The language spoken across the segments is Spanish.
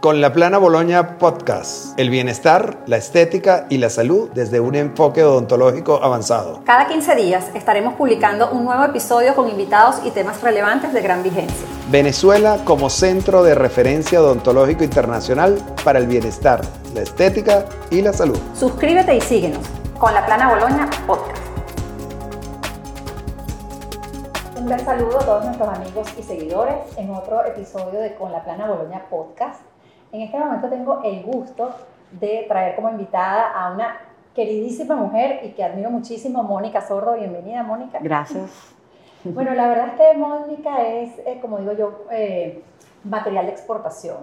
Con la Plana Boloña Podcast, el bienestar, la estética y la salud desde un enfoque odontológico avanzado. Cada 15 días estaremos publicando un nuevo episodio con invitados y temas relevantes de gran vigencia. Venezuela como centro de referencia odontológico internacional para el bienestar, la estética y la salud. Suscríbete y síguenos con la Plana Boloña Podcast. Un gran saludo a todos nuestros amigos y seguidores en otro episodio de Con la Plana Boloña Podcast. En este momento tengo el gusto de traer como invitada a una queridísima mujer y que admiro muchísimo, Mónica Sordo. Bienvenida, Mónica. Gracias. Bueno, la verdad es que Mónica es, eh, como digo yo, eh, material de exportación.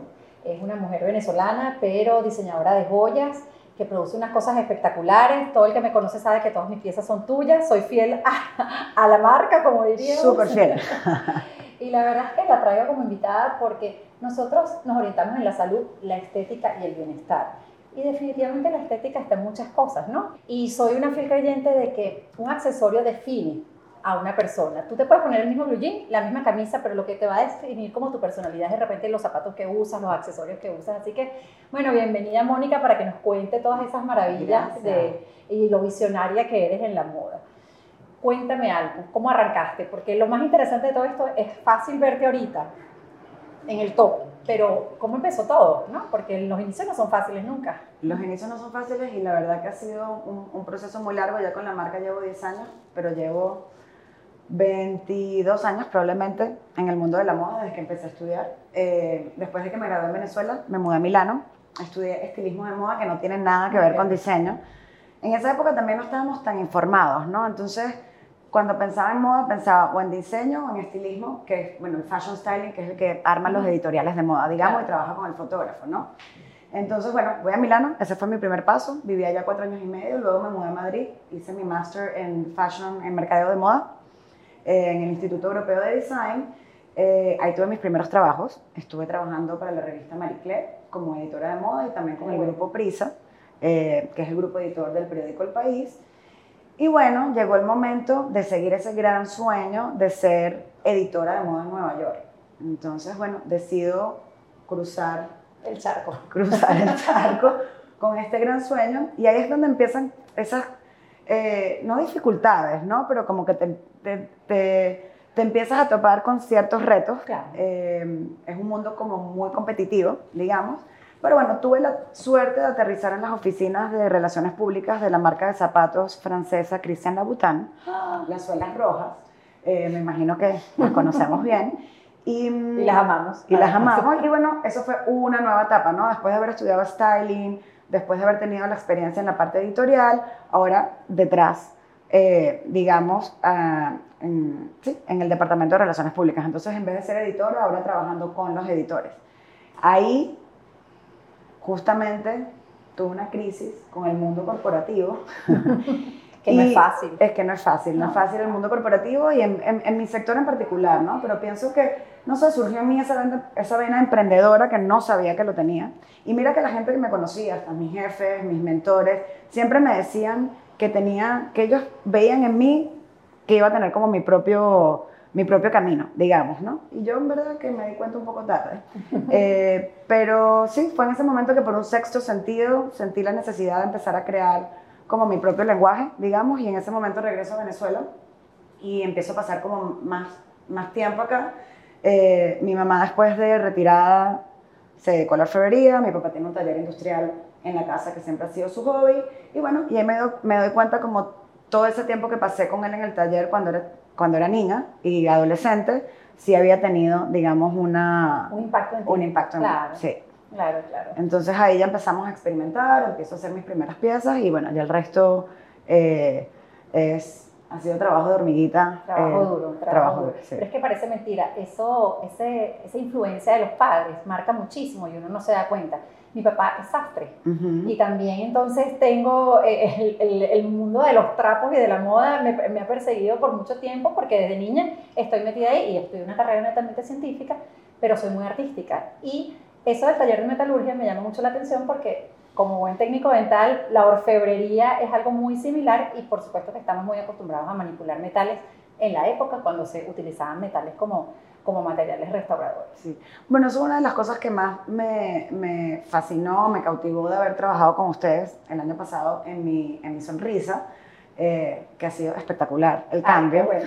Es una mujer venezolana, pero diseñadora de joyas, que produce unas cosas espectaculares. Todo el que me conoce sabe que todas mis piezas son tuyas. Soy fiel a, a la marca, como diría. Súper fiel. y la verdad es que la traigo como invitada porque nosotros nos orientamos en la salud, la estética y el bienestar. Y definitivamente la estética está en muchas cosas, ¿no? Y soy una fiel creyente de que un accesorio define a una persona. Tú te puedes poner el mismo blue jean, la misma camisa, pero lo que te va a definir como tu personalidad es de repente los zapatos que usas, los accesorios que usas. Así que, bueno, bienvenida Mónica para que nos cuente todas esas maravillas de, y lo visionaria que eres en la moda. Cuéntame algo, ¿cómo arrancaste? Porque lo más interesante de todo esto es fácil verte ahorita, en el top. Pero, ¿cómo empezó todo? ¿no? Porque los inicios no son fáciles nunca. Los inicios no son fáciles y la verdad que ha sido un, un proceso muy largo. Ya con la marca llevo 10 años, pero llevo 22 años probablemente en el mundo de la moda desde que empecé a estudiar. Eh, después de que me gradué en Venezuela, me mudé a Milano. Estudié estilismo de moda que no tiene nada que ver con diseño. En esa época también no estábamos tan informados, ¿no? Entonces, cuando pensaba en moda, pensaba o en diseño o en estilismo, que es, bueno, el fashion styling, que es el que arma los editoriales de moda, digamos, y trabaja con el fotógrafo, ¿no? Entonces, bueno, voy a Milano, ese fue mi primer paso, viví allá cuatro años y medio, luego me mudé a Madrid, hice mi máster en fashion, en mercadeo de moda, eh, en el Instituto Europeo de Design, eh, ahí tuve mis primeros trabajos, estuve trabajando para la revista Marie Claire como editora de moda y también con el grupo Prisa, eh, que es el grupo editor del periódico El País, y bueno, llegó el momento de seguir ese gran sueño de ser editora de moda en Nueva York. Entonces, bueno, decido cruzar el charco. Cruzar el charco con este gran sueño. Y ahí es donde empiezan esas, eh, no dificultades, ¿no? Pero como que te, te, te, te empiezas a topar con ciertos retos. Claro. Eh, es un mundo como muy competitivo, digamos. Pero bueno, tuve la suerte de aterrizar en las oficinas de relaciones públicas de la marca de zapatos francesa Christian Louboutin, las suelas rojas. Eh, me imagino que las conocemos bien. Y, Y las amamos. Y las amamos. Y bueno, eso fue una nueva etapa, ¿no? Después de haber estudiado styling, después de haber tenido la experiencia en la parte editorial, ahora detrás, eh, digamos, ah, en, sí, en el Departamento de Relaciones Públicas. Entonces, en vez de ser editora, ahora trabajando con los editores. Ahí justamente tuve una crisis con el mundo corporativo. Que no es fácil. Es que no es fácil, no, es fácil el mundo corporativo y en, en- en mi sector en particular, ¿no? Pero pienso que, no sé, surgió en mí esa vena, esa vena emprendedora que no sabía que lo tenía. Y mira que la gente que me conocía, hasta mis jefes, mis mentores, siempre me decían que tenía, que ellos veían en mí que iba a tener como mi propio, mi propio camino, digamos, ¿no? Y yo en verdad que me di cuenta un poco tarde. Eh, pero sí, fue en ese momento que por un sexto sentido sentí la necesidad de empezar a crear como mi propio lenguaje, digamos, y en ese momento regreso a Venezuela y empiezo a pasar como más, más tiempo acá. Eh, mi mamá después de retirada se dedicó a la orfebrería, mi papá tiene un taller industrial en la casa que siempre ha sido su hobby, y bueno, y ahí me, do- me doy cuenta como todo ese tiempo que pasé con él en el taller cuando era, cuando era niña y adolescente, sí había tenido, digamos, una, Un impacto en ti. un impacto en mí. Claro. Sí. Claro, claro. Entonces ahí ya empezamos a experimentar, empiezo a hacer mis primeras piezas y bueno, ya el resto eh, es, ha sido trabajo de hormiguita. Trabajo eh, duro, trabajo, trabajo duro. duro, sí. Pero es que parece mentira, eso, ese, esa influencia de los padres marca muchísimo y uno no se da cuenta. Mi papá es sastre Ujú. y también entonces tengo eh, el, el- el mundo de los trapos y de la moda me, me ha perseguido por mucho tiempo porque desde niña estoy metida ahí y estudié una carrera netamente científica, pero soy muy artística. Y eso del taller de metalurgia me llama mucho la atención porque como buen técnico dental, la orfebrería es algo muy similar y por supuesto que estamos muy acostumbrados a manipular metales en la época cuando se utilizaban metales como, como materiales restauradores. Sí. Bueno, eso es una de las cosas que más me, me, fascinó, me cautivó de haber trabajado con ustedes el año pasado en mi, en mi sonrisa. Eh, que ha sido espectacular el cambio. bueno,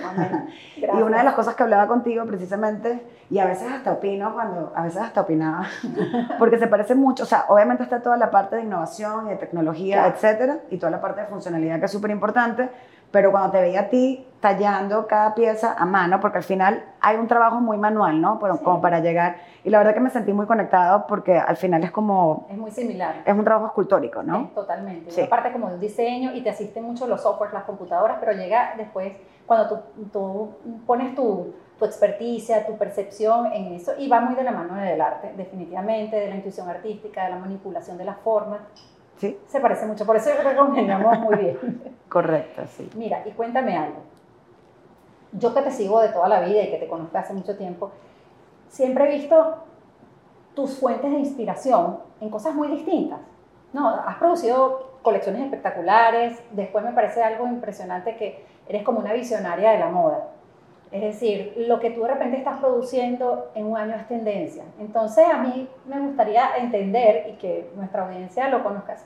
y una de las cosas que hablaba contigo precisamente, y a veces hasta opino cuando, a veces hasta opinaba, porque se parece mucho, o sea, obviamente está toda la parte de innovación y de tecnología, etcétera, y toda la parte de funcionalidad que es súper importante, pero cuando te veía a ti tallando cada pieza a mano, porque al final hay un trabajo muy manual, ¿no? Como para llegar. Y la verdad que me sentí muy conectado porque al final es como... Es muy similar. Es un trabajo escultórico, ¿no? totalmente. Sí. Parte como de un diseño y te asisten mucho los softwares, las computadoras, pero llega después cuando tú, tú pones tu, tu experticia, tu percepción en eso y va muy de la mano del arte, definitivamente, de la intuición artística, de la manipulación de las formas. Sí. Se parece mucho, por eso que muy bien. Correcto, sí. Mira, y cuéntame algo. Yo que te sigo de toda la vida y que te conozco hace mucho tiempo, siempre he visto tus fuentes de inspiración en cosas muy distintas. No, has producido colecciones espectaculares, después me parece algo impresionante que eres como una visionaria de la moda. Es decir, lo que tú de repente estás produciendo en un año es tendencia. Entonces a mí me gustaría entender y que nuestra audiencia lo conozcas.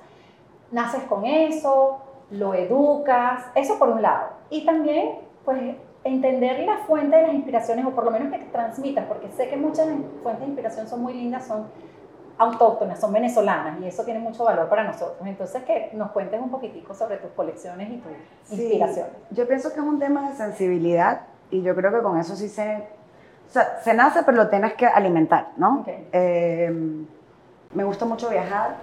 ¿Naces con eso? lo educas, eso por un lado. Y también, pues, entender la fuente de las inspiraciones, o por lo menos que transmitas, porque sé que muchas fuentes de inspiración son muy lindas, son autóctonas, son venezolanas, y eso tiene mucho valor para nosotros. Entonces, que nos cuentes un poquitico sobre tus colecciones y tus inspiraciones. Yo pienso que es un tema de sensibilidad, y yo creo que con eso sí se... O sea, se nace, pero lo tienes que alimentar, ¿no? Eh, me gusta mucho viajar.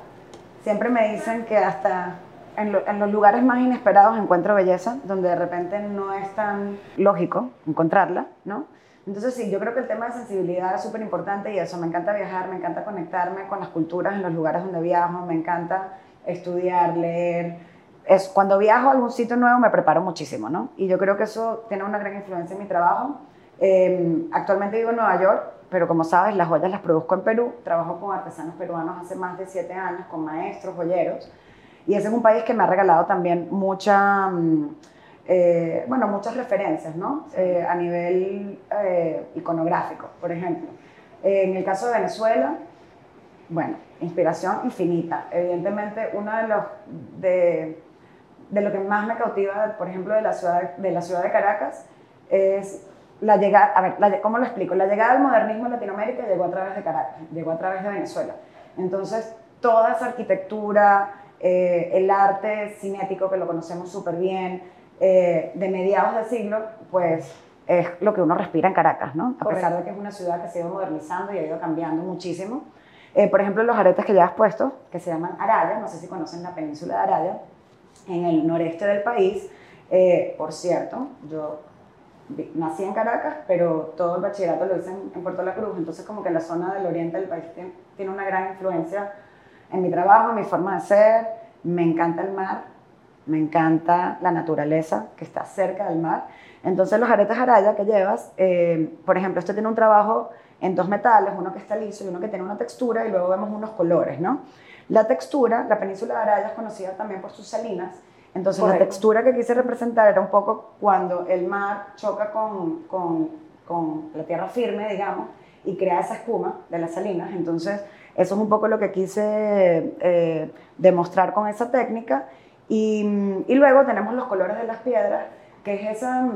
Siempre me dicen que hasta en, los lugares más inesperados encuentro belleza, donde de repente no es tan lógico encontrarla, ¿no? Entonces sí, yo creo que el tema de sensibilidad es súper importante y eso, me encanta viajar, me encanta conectarme con las culturas en los lugares donde viajo, me encanta estudiar, leer. Es, cuando viajo a algún sitio nuevo me preparo muchísimo, ¿no? Y yo creo que eso tiene una gran influencia en mi trabajo. Em, actualmente vivo en Nueva York, pero como sabes, las joyas las produzco en Perú. Trabajo con artesanos peruanos hace más de siete años, con maestros, joyeros. Y ese es un país que me ha regalado también mucha, mm, eh, bueno, muchas referencias, ¿no? Eh, a nivel eh, iconográfico, por ejemplo. en el caso de Venezuela, bueno, inspiración infinita. Evidentemente, uno de los, de, de lo que más me cautiva, por ejemplo, de la ciudad de, la ciudad de Caracas, es la llegada, a ver, ¿cómo lo explico? La llegada del modernismo en Latinoamérica llegó a través de Caracas, llegó a través de Venezuela. Entonces, toda esa arquitectura, eh, el arte cinético, que lo conocemos súper bien, eh, de mediados del siglo, pues es lo que uno respira en Caracas, ¿no? A pesar de que es una ciudad que se ha ido modernizando y ha ido cambiando muchísimo. Eh, por ejemplo, los aretes que ya has puesto, que se llaman Araya, no sé si conocen la península de Araya, en el noreste del país. por cierto, yo nací en Caracas, pero todo el bachillerato lo hice en, Puerto La Cruz, entonces como que la zona del oriente del país tiene, tiene una gran influencia en mi trabajo, en mi forma de ser, me encanta el mar, me encanta la naturaleza que está cerca del mar. Entonces los aretes araya que llevas, eh, por ejemplo, este tiene un trabajo en dos metales, uno que está liso y uno que tiene una textura y luego vemos unos colores, ¿no? La textura, la península de Araya es conocida también por sus salinas, entonces la textura que quise representar era un poco cuando el mar choca con, con, con la tierra firme, digamos, y crea esa espuma de las salinas, entonces eso es un poco lo que quise eh, demostrar con esa técnica. Y, y, luego tenemos los colores de las piedras, que es esa,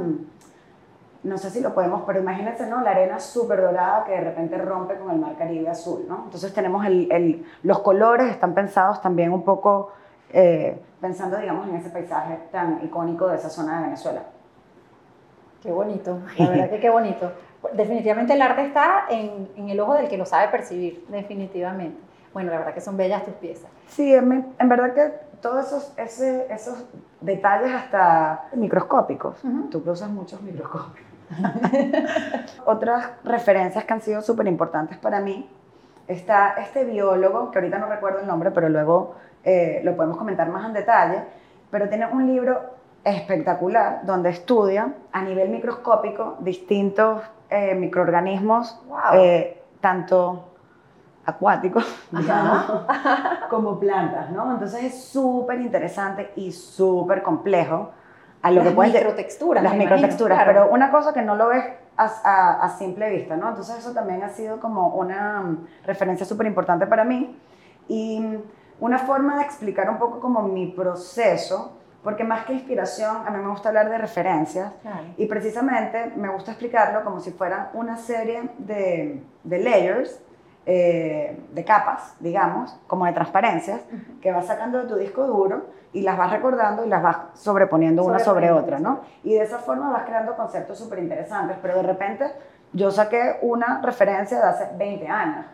no sé si lo podemos, pero imagínense, ¿no? La arena súper dorada que de repente rompe con el mar Caribe azul, ¿no? Entonces tenemos el, el, los colores, están pensados también un poco, eh, pensando, digamos, en ese paisaje tan icónico de esa zona de Venezuela. Qué bonito, la verdad que qué bonito definitivamente el arte está en, en, el ojo del que lo sabe percibir, definitivamente. Bueno, la verdad que son bellas tus piezas. Sí, en, verdad que todos esos, ese, esos detalles hasta microscópicos, tú que usas muchos microscopios. Otras referencias que han sido súper importantes para mí, está este biólogo, que ahorita no recuerdo el nombre, pero luego eh, lo podemos comentar más en detalle, pero tiene un libro espectacular donde estudia a nivel microscópico distintos eh, microorganismos, eh, tanto acuáticos como plantas, ¿no? Entonces es súper interesante y súper complejo. A lo las que microtexturas. Las microtexturas, pero una cosa que no lo ves a, a, simple vista, ¿no? Entonces eso también ha sido como una mm, referencia súper importante para mí y mm, una forma de explicar un poco como mi proceso, porque más que inspiración, a mí me gusta hablar de referencias y precisamente me gusta explicarlo como si fueran una serie de, de layers eh, de capas, digamos, como de transparencias, que vas sacando de tu disco duro y las vas recordando y las vas sobreponiendo una sobre otra, ¿no? Y de esa forma vas creando conceptos súper interesantes, pero de repente yo saqué una referencia de hace 20 años,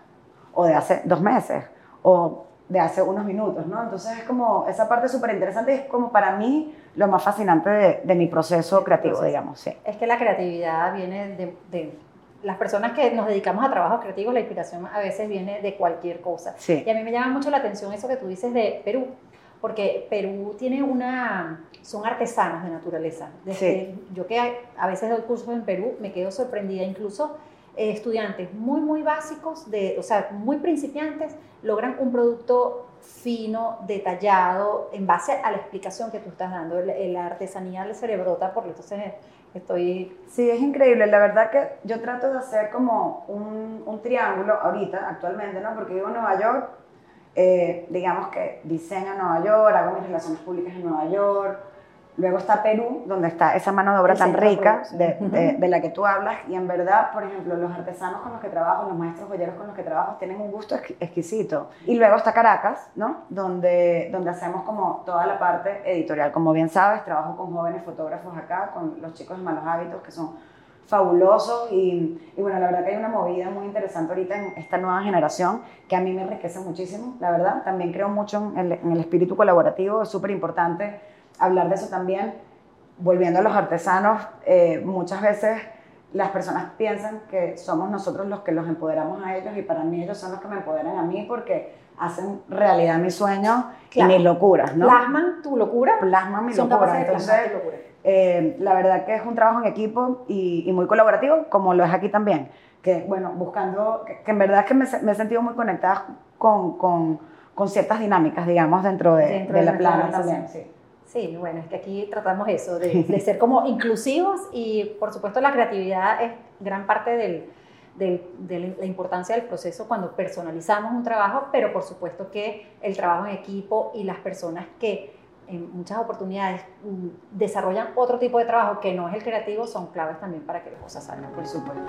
o de hace dos meses, o de hace unos minutos, ¿no? Entonces es como, esa parte súper interesante es como para mí lo más fascinante de, mi proceso creativo, digamos, sí. Es que la creatividad viene de las personas que nos dedicamos a trabajos creativos, la inspiración a veces viene de cualquier cosa. Y a mí me llama mucho la atención eso que tú dices de Perú, porque Perú tiene una, son artesanos de naturaleza. Desde Yo que a veces doy cursos en Perú, me quedo sorprendida, incluso eh, estudiantes muy, muy básicos, de, o sea, muy principiantes, logran un producto fino, detallado, en base a la explicación que tú estás dando. La artesanía del cerebrota, porque entonces Estoy... Sí, es increíble. La verdad que yo trato de hacer como un, un triángulo ahorita, actualmente, ¿no? Porque vivo en Nueva York, eh, digamos que diseño en Nueva York, hago mis relaciones públicas en Nueva York, Luego está Perú, donde está esa mano de obra tan rica de, de, la que tú hablas. Y en verdad, por ejemplo, los artesanos con los que trabajo, los maestros joyeros con los que trabajo, tienen un gusto exquisito. Y luego está Caracas, ¿no? Donde, donde hacemos como toda la parte editorial. Como bien sabes, trabajo con jóvenes fotógrafos acá, con los chicos de Malos Hábitos, que son fabulosos. Y, y bueno, la verdad que hay una movida muy interesante ahorita en esta nueva generación que a mí me enriquece muchísimo, la verdad. También creo mucho en el, en el espíritu colaborativo, es súper importante hablar de eso también. Volviendo a los artesanos, eh, muchas veces las personas piensan que somos nosotros los que los empoderamos a ellos y para mí ellos son los que me empoderan a mí porque hacen realidad mis sueños y mis locuras, ¿no? Plasman tu locura. Plasman mi locura. Entonces, eh, la verdad que es un trabajo en equipo y, muy colaborativo, como lo es aquí también. Que, bueno, buscando, que, en verdad es que me, he sentido muy conectada con, con, con, ciertas dinámicas, digamos, dentro de, dentro de, la plana también. Sí. Sí, bueno, es que aquí tratamos eso, de, ser como inclusivos y por supuesto la creatividad es gran parte del, de la importancia del proceso cuando personalizamos un trabajo, pero por supuesto que el trabajo en equipo y las personas que en muchas oportunidades mm, desarrollan otro tipo de trabajo que no es el creativo son claves también para que las cosas salgan. Por supuesto.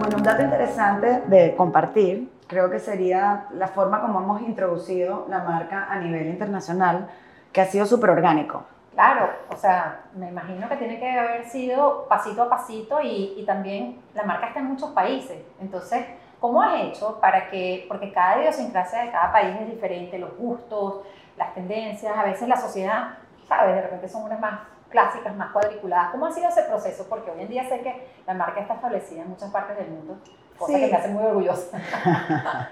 Bueno, un dato interesante de compartir creo que sería la forma como hemos introducido la marca a nivel internacional que ha sido súper orgánico. Claro, o sea, me imagino que tiene que haber sido pasito a pasito y, y, también la marca está en muchos países. Entonces, ¿cómo has hecho para que, porque cada idiosincrasia de cada país es diferente, los gustos, las tendencias, a veces la sociedad, ¿sabes? De repente son unas más clásicas, más cuadriculadas. ¿Cómo ha sido ese proceso? Porque hoy en día sé que la marca está establecida en muchas partes del mundo, cosa que me hace muy orgullosa.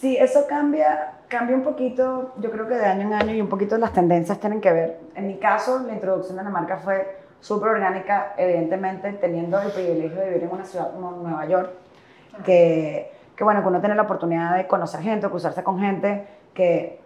Sí, eso cambia, cambia un poquito, yo creo que de año en año y un poquito las tendencias tienen que ver. En mi caso, la introducción de la marca fue súper orgánica, evidentemente teniendo el privilegio de vivir en una ciudad como Nueva York, que, que bueno, que uno tiene la oportunidad de conocer gente, cruzarse con gente que,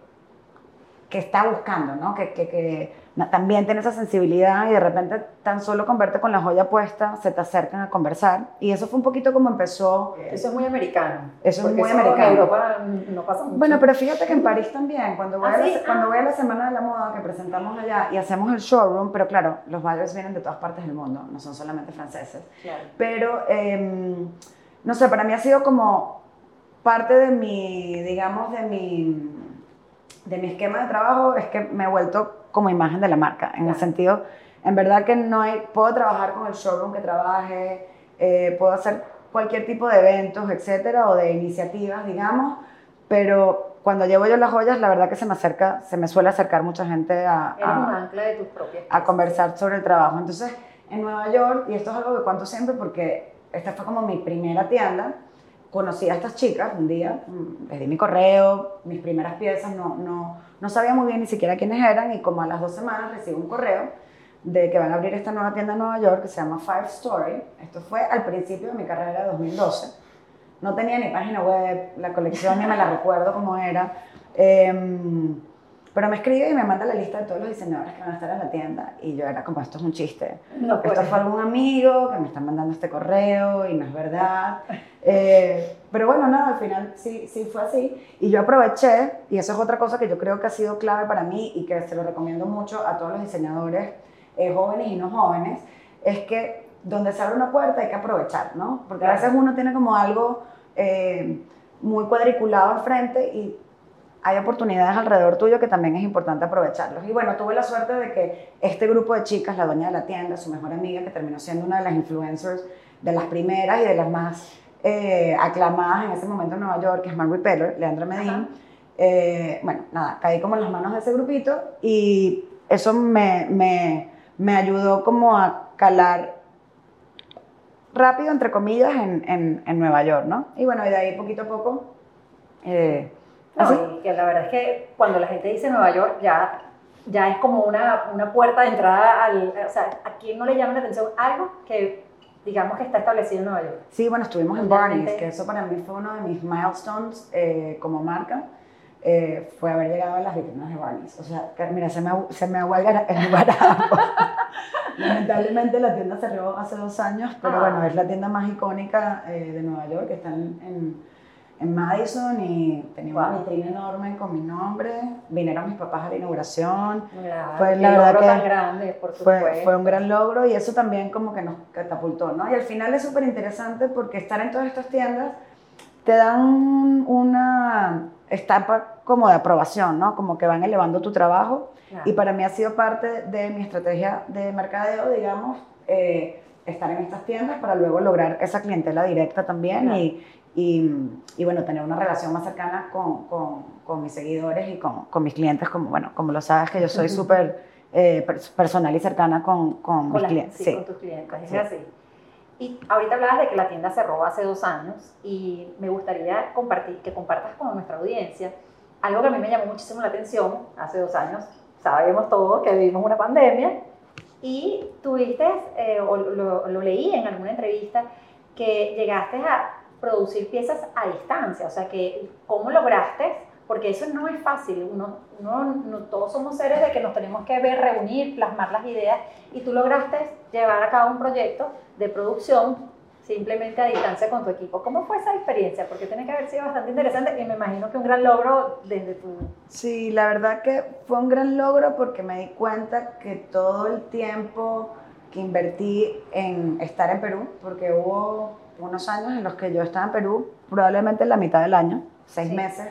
que está buscando, ¿no? Que, que, que también tiene esa sensibilidad y de repente tan solo con verte con la joya puesta se te acercan a conversar y eso fue un poquito como empezó. Eso es muy americano. Eso es muy americano. En Europa no pasa mucho. Bueno, pero fíjate que en París también, cuando voy, a, la, cuando voy a la Semana de la Moda que presentamos allá y hacemos el showroom, pero claro, los buyers vienen de todas partes del mundo, no son solamente franceses. Claro. Pero, eh, no sé, para mí ha sido como parte de mi, digamos, de mi, de mi esquema de trabajo, es que me he vuelto como imagen de la marca, en el sentido, en verdad que no hay, puedo trabajar con el showroom que trabaje, eh, puedo hacer cualquier tipo de eventos, etcétera, o de iniciativas, digamos, pero cuando llevo yo las joyas, la verdad que se me acerca, se me suele acercar mucha gente a, a, a conversar sobre el trabajo. Entonces, en Nueva York, y esto es algo que cuento siempre porque esta fue como mi primera tienda, conocí a estas chicas un día, mm, les di mi correo, mis primeras piezas, no, no, no sabía muy bien ni siquiera quiénes eran y como a las dos semanas recibo un correo de que van a abrir esta nueva tienda en Nueva York que se llama Five Story. Esto fue al principio de mi carrera de 2012. No tenía ni página web, la colección ni me la recuerdo cómo era. Em, Pero me escribe y me manda la lista de todos los diseñadores que van a estar en la tienda. Y yo era como, esto es un chiste. No esto fue algún amigo que me están mandando este correo y no es verdad. Eh, pero bueno, nada, al final sí, sí fue así. Y yo aproveché, y eso es otra cosa que yo creo que ha sido clave para mí y que se lo recomiendo mucho a todos los diseñadores eh, jóvenes y no jóvenes, es que donde se abre una puerta hay que aprovechar, ¿no? Porque a veces uno tiene como algo eh, muy cuadriculado al frente y hay oportunidades alrededor tuyo que también es importante aprovecharlos. Y bueno, tuve la suerte de que este grupo de chicas, la dueña de la tienda, su mejor amiga, que terminó siendo una de las influencers de las primeras y de las más eh, aclamadas en ese momento en Nueva York, que es Man Repeller, Leandra Medin. Eh, bueno, nada, caí como en las manos de ese grupito y eso me, me, me ayudó como a calar rápido, entre comillas, en, en, en Nueva York, ¿no? Y bueno, y de ahí poquito a poco... eh, No, así. y que la verdad es que cuando la gente dice Nueva York ya, ya es como una, una puerta de entrada al... O sea, ¿a quién no le llama la atención algo que digamos que está establecido en Nueva York? Sí, bueno, estuvimos en Barney's, que eso para mí fue uno de mis milestones eh, como marca, eh, fue haber llegado a las vitrinas de Barney's. O sea, que, mira, se me, se me agualga el guarapo. Lamentablemente la tienda cerró hace dos años, pero Ah. bueno, es la tienda más icónica eh, de Nueva York, que está en, en, en Madison y tenía una Wow. vitrina enorme con mi nombre. Vinieron mis papás a la inauguración. Mira, Fue la verdad que tan grande, por Fue, fue un gran logro y eso también como que nos catapultó, ¿no? Y al final es súper interesante porque estar en todas estas tiendas te dan una etapa como de aprobación, ¿no? Como que van elevando tu trabajo Claro. y para mí ha sido parte de mi estrategia de mercadeo, digamos, eh, estar en estas tiendas para luego lograr esa clientela directa también Claro. y, y, y, bueno, tener una relación más cercana con, con, con mis seguidores y con, con mis clientes, como, bueno, como lo sabes que yo soy súper eh, per- personal y cercana con, mis las- clientes. sí, Sí. con tus clientes, es Sí. así. Y ahorita hablabas de que la tienda cerró hace dos años y me gustaría compartir, que compartas con nuestra audiencia algo que a mí me llamó muchísimo la atención hace dos años. Sabemos todos que vivimos una pandemia y tuviste, eh, o lo, lo leí en alguna entrevista, que llegaste a producir piezas a distancia, o sea, que cómo lograste, porque eso no es fácil, uno, uno- no, todos somos seres de que nos tenemos que ver, reunir, plasmar las ideas, y tú lograste llevar a cabo un proyecto de producción simplemente a distancia con tu equipo. ¿Cómo fue esa experiencia? Porque tiene que haber sido bastante interesante y me imagino que un gran logro desde tu... Sí, la verdad que fue un gran logro porque me di cuenta que todo el tiempo que invertí en estar en Perú, porque hubo unos años en los que yo estaba en Perú, probablemente la mitad del año, seis Sí. meses,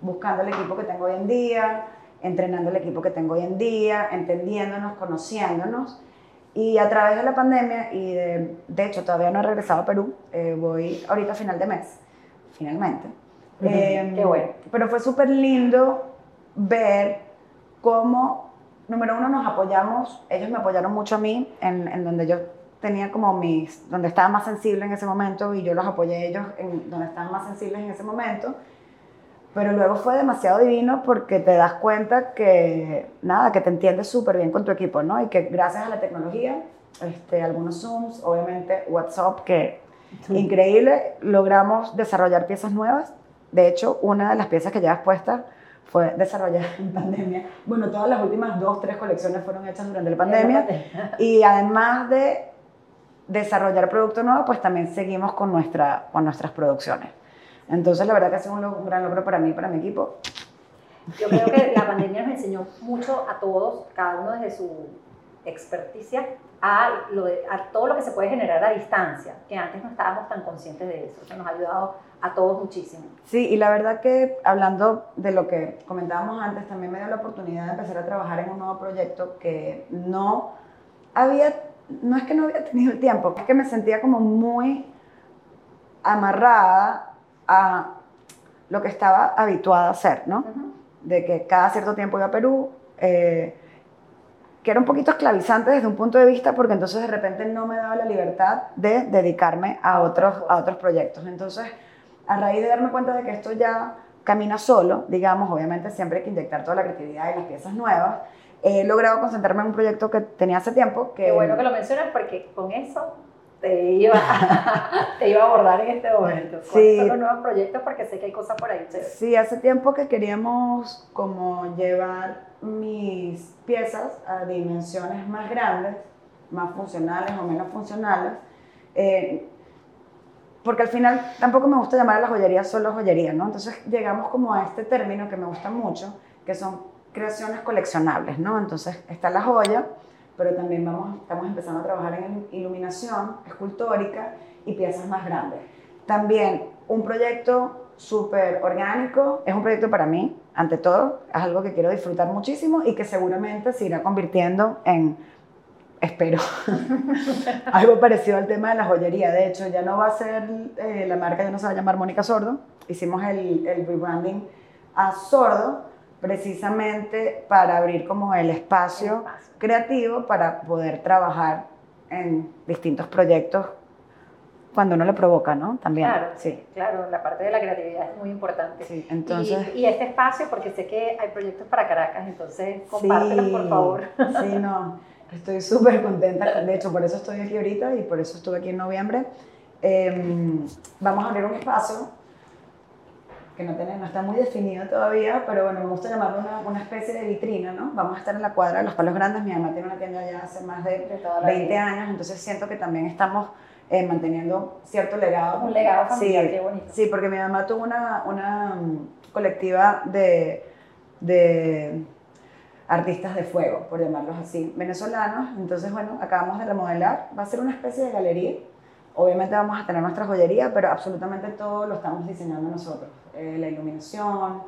buscando el equipo que tengo hoy en día, entrenando el equipo que tengo hoy en día, entendiéndonos, conociéndonos. Y a través de la pandemia, y de, de hecho todavía no he regresado a Perú, eh, voy ahorita a final de mes, finalmente. Eh, Qué bueno. Pero fue súper lindo ver cómo, número uno, nos apoyamos, ellos me apoyaron mucho a mí, en, en donde yo tenía como mis, donde estaba más sensible en ese momento, y yo los apoyé a ellos en donde estaban más sensibles en ese momento. Pero luego fue demasiado divino porque te das cuenta que, nada, que te entiendes súper bien con tu equipo, ¿no? Y que gracias a la tecnología, este, algunos Zooms, obviamente WhatsApp, que increíble, logramos desarrollar piezas nuevas. De hecho, una de las piezas que llevas puesta fue desarrollada en pandemia. Bueno, todas las últimas dos, tres colecciones fueron hechas durante la pandemia. Y además de desarrollar producto nuevo, pues también seguimos con, nuestra, con nuestras producciones. Entonces, la verdad que ha sido un, un gran logro para mí y para mi equipo. Yo creo que la pandemia nos enseñó mucho a todos, cada uno desde su experticia, a, lo de- a todo lo que se puede generar a distancia, que antes no estábamos tan conscientes de eso. Eso nos ha ayudado a todos muchísimo. Sí, y la verdad que hablando de lo que comentábamos antes, también me dio la oportunidad de empezar a trabajar en un nuevo proyecto que no había, no es que no había tenido el tiempo, es que me sentía como muy amarrada a lo que estaba habituada a hacer, ¿no? De que cada cierto tiempo iba a Perú, eh, que era un poquito esclavizante desde un punto de vista porque entonces de repente no me daba la libertad de dedicarme a otros, a otros proyectos. Entonces, a raíz de darme cuenta de que esto ya camina solo, digamos, obviamente siempre hay que inyectar toda la creatividad y las piezas nuevas, he logrado concentrarme en un proyecto que tenía hace tiempo, que Qué bueno que lo mencionas porque con eso te iba, te iba a abordar en este momento. Sí. son los nuevos proyectos? Porque sé que hay cosas por ahí. chéveres. Sí, hace tiempo que queríamos como llevar mis piezas a dimensiones más grandes, más funcionales o menos funcionales. eh, porque al final tampoco me gusta llamar a la joyería solo joyería, ¿no? Entonces llegamos como a este término que me gusta mucho, que son creaciones coleccionables, ¿no? Entonces está la joya, pero también vamos, estamos empezando a trabajar en iluminación escultórica y piezas más grandes. También un proyecto súper orgánico, es un proyecto para mí, ante todo, es algo que quiero disfrutar muchísimo y que seguramente se irá convirtiendo en, espero, algo parecido al tema de la joyería. De hecho, ya no va a ser, eh, la marca ya no se va a llamar Mónica Sordo, hicimos el, el rebranding a Sordo precisamente para abrir como el espacio El espacio. creativo para poder trabajar en distintos proyectos cuando uno le provoca, ¿no? También. Claro, sí. claro, la parte de la creatividad es muy importante. Sí, entonces- Y, y este espacio, porque sé que hay proyectos para Caracas, entonces compártelos por favor. Sí, no, estoy súper contenta. De hecho, por eso estoy aquí ahorita y por eso estuve aquí en noviembre. Em, vamos a abrir un espacio que no, tiene, no está muy definido todavía, pero bueno, me gusta llamarlo una, una especie de vitrina, ¿no? Vamos a estar en la cuadra de los Palos Grandes. Mi mamá tiene una tienda ya hace más de, De toda la 20 vida. años, entonces siento que también estamos eh, manteniendo cierto legado. Un legado familiar, Sí, qué bonito. Sí, porque mi mamá tuvo una, una mm, colectiva de, de artistas de fuego, por llamarlos así, venezolanos. Entonces, bueno, acabamos de remodelar. Va a ser una especie de galería. Obviamente vamos a tener nuestra joyería, pero absolutamente todo lo estamos diseñando nosotros. Eh, la iluminación,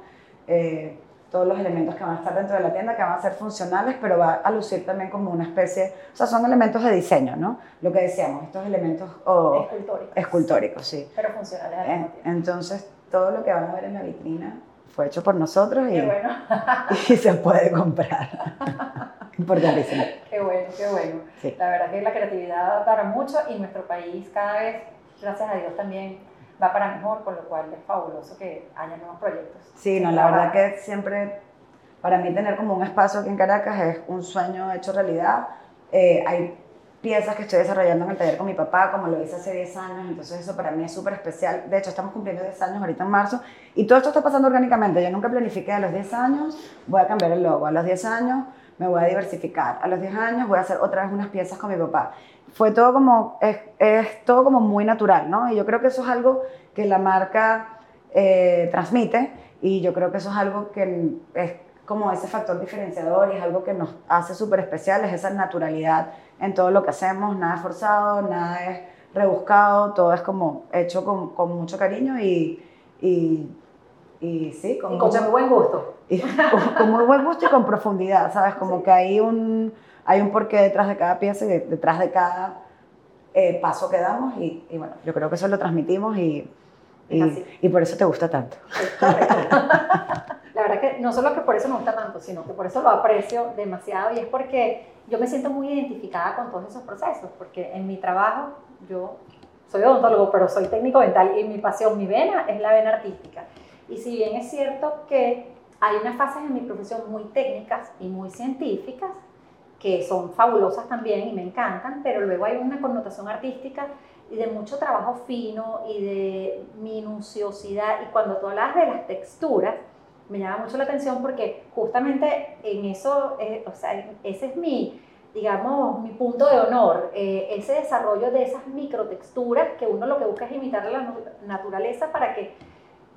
eh, todos los elementos que van a estar dentro de la tienda, que van a ser funcionales, pero va a lucir también como una especie, o sea, son elementos de diseño, ¿no? Lo que decíamos, estos elementos oh, Escultóricos. escultóricos, sí. Pero funcionales al mismo tiempo. Entonces, todo lo que van a ver en la vitrina fue hecho por nosotros y, bueno, y se puede comprar. Importantísimo. qué bueno, qué bueno. Sí. La verdad que la creatividad para mucho y nuestro país cada vez, gracias a Dios, también va para mejor, con lo cual es fabuloso que haya nuevos proyectos. Sí, no, la verdad que siempre, para mí tener como un espacio aquí en Caracas es un sueño hecho realidad. Eh, hay piezas que estoy desarrollando en el taller con mi papá, como lo hice hace 10 años, entonces eso para mí es súper especial. De hecho, estamos cumpliendo 10 años ahorita en marzo y todo esto está pasando orgánicamente. Yo nunca planifiqué a los 10 años voy a cambiar el logo, a los 10 años me voy a diversificar, a los 10 años voy a hacer otra vez unas piezas con mi papá. Fue todo como, es, es todo como muy natural, ¿no? Y yo creo que eso es algo que la marca eh, transmite y yo creo que eso es algo que es como ese factor diferenciador y es algo que nos hace súper especiales, esa naturalidad en todo lo que hacemos, nada es forzado, nada es rebuscado, todo es como hecho con, con mucho cariño y, y, y sí, con, Y con mucha- muy buen gusto. y con, con muy buen gusto y con profundidad, ¿sabes? Como que hay un, hay un porqué detrás de cada pieza y de- detrás de cada eh, paso que damos y, y bueno, yo creo que eso lo transmitimos y, y, por eso te gusta tanto. La verdad que no solo que por eso me gusta tanto, sino que por eso lo aprecio demasiado y es porque yo me siento muy identificada con todos esos procesos, porque en mi trabajo yo soy odontólogo, pero soy técnico dental y mi pasión, mi vena es la vena artística. Y si bien es cierto que hay unas fases en mi profesión muy técnicas y muy científicas, que son fabulosas también y me encantan, pero luego hay una connotación artística y de mucho trabajo fino y de minuciosidad. Y cuando tú hablas de las texturas, me llama mucho la atención porque justamente en eso, eh, o sea, ese es mi, digamos, mi punto de honor, eh, ese desarrollo de esas microtexturas que uno lo que busca es imitar a la naturaleza para que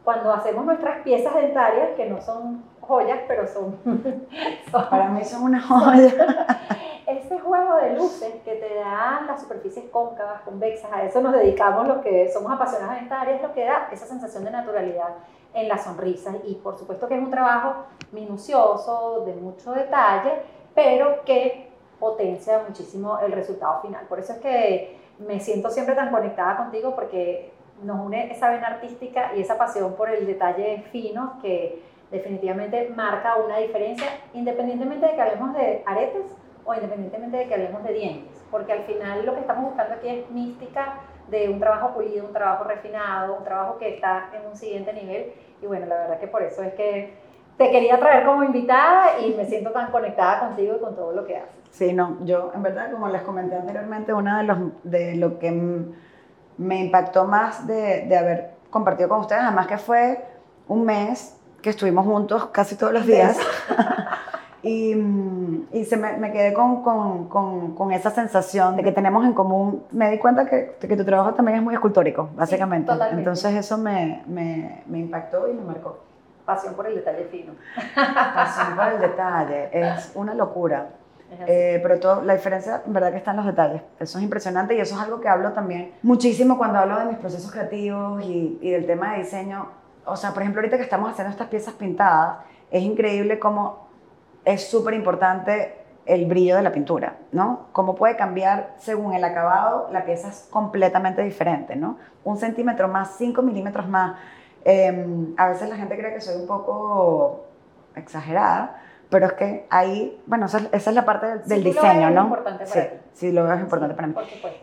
cuando hacemos nuestras piezas dentarias, que no son joyas, pero son, son Para mí son una joya. ese juego de luces que te dan las superficies cóncavas, convexas, a eso nos dedicamos los que somos apasionados en esta área, es lo que da esa sensación de naturalidad en las sonrisas. Y por supuesto que es un trabajo minucioso, de mucho detalle, pero que potencia muchísimo el resultado final. Por eso es que me siento siempre tan conectada contigo porque nos une esa vena artística y esa pasión por el detalle fino que definitivamente marca una diferencia independientemente de que hablemos de aretes o independientemente de que hablemos de dientes, porque al final lo que estamos buscando aquí es mística de un trabajo pulido, un trabajo refinado, un trabajo que está en un siguiente nivel y bueno, la verdad que por eso es que te quería traer como invitada y me siento tan conectada contigo y con todo lo que haces. Sí, no, yo en verdad, como les comenté anteriormente, una de, los, de lo que me impactó más de, de haber compartido con ustedes, además que fue un mes que estuvimos juntos casi todos los días. Y, y se me, me quedé con, con, con, esa sensación de que tenemos en común. Me di cuenta que, que tu trabajo también es muy escultórico, básicamente. Entonces eso me, me, me, impactó y me marcó. Pasión por el detalle fino. Pasión por el detalle. Es una locura. Eh, pero todo, la diferencia, en verdad, que está en los detalles. Eso es impresionante y eso es algo que hablo también muchísimo cuando hablo de mis procesos creativos y, y del tema de diseño. O sea, por ejemplo, ahorita que estamos haciendo estas piezas pintadas, es increíble cómo es súper importante el brillo de la pintura, ¿no? Cómo puede cambiar según el acabado, la pieza es completamente diferente, ¿no? Un centímetro más, cinco milímetros más. Em, a veces la gente cree que soy un poco exagerada, pero es que ahí, bueno, esa, es la parte del, diseño, ¿no? Importante para sí, sí, lo veo importante para mí.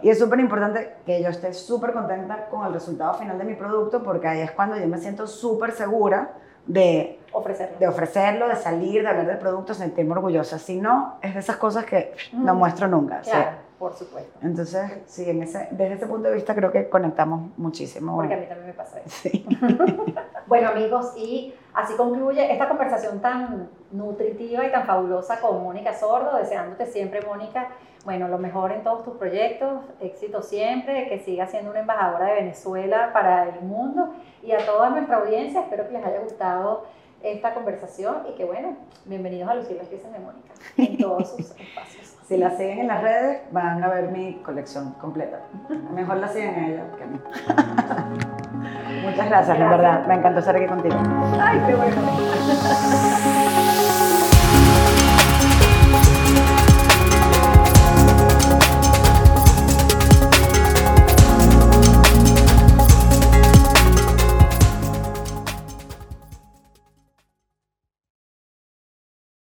Y es súper importante que yo esté súper contenta con el resultado final de mi producto, porque ahí es cuando yo me siento súper segura de ofrecerlo. de ofrecerlo, de salir, de hablar del producto, sentirme orgullosa. Si no, es de esas cosas que no muestro nunca. Claro, por supuesto. Entonces, sí, en ese, desde ese punto de vista creo que conectamos muchísimo. Porque a mí también me pasa eso. Sí. bueno, amigos, y así concluye esta conversación tan nutritiva y tan fabulosa con Mónica Sordo, deseándote siempre, Mónica, bueno, lo mejor en todos tus proyectos, éxito siempre, que sigas siendo una embajadora de Venezuela para el mundo y a toda nuestra audiencia, espero que les haya gustado esta conversación y que bueno, bienvenidos a Lucir las piezas de Mónica en todos sus espacios. Si la siguen en las redes van a ver mi colección completa. Mejor la siguen a ella que a mí. Muchas gracias, gracias, verdad. Me encantó estar aquí contigo. Ay, qué bueno.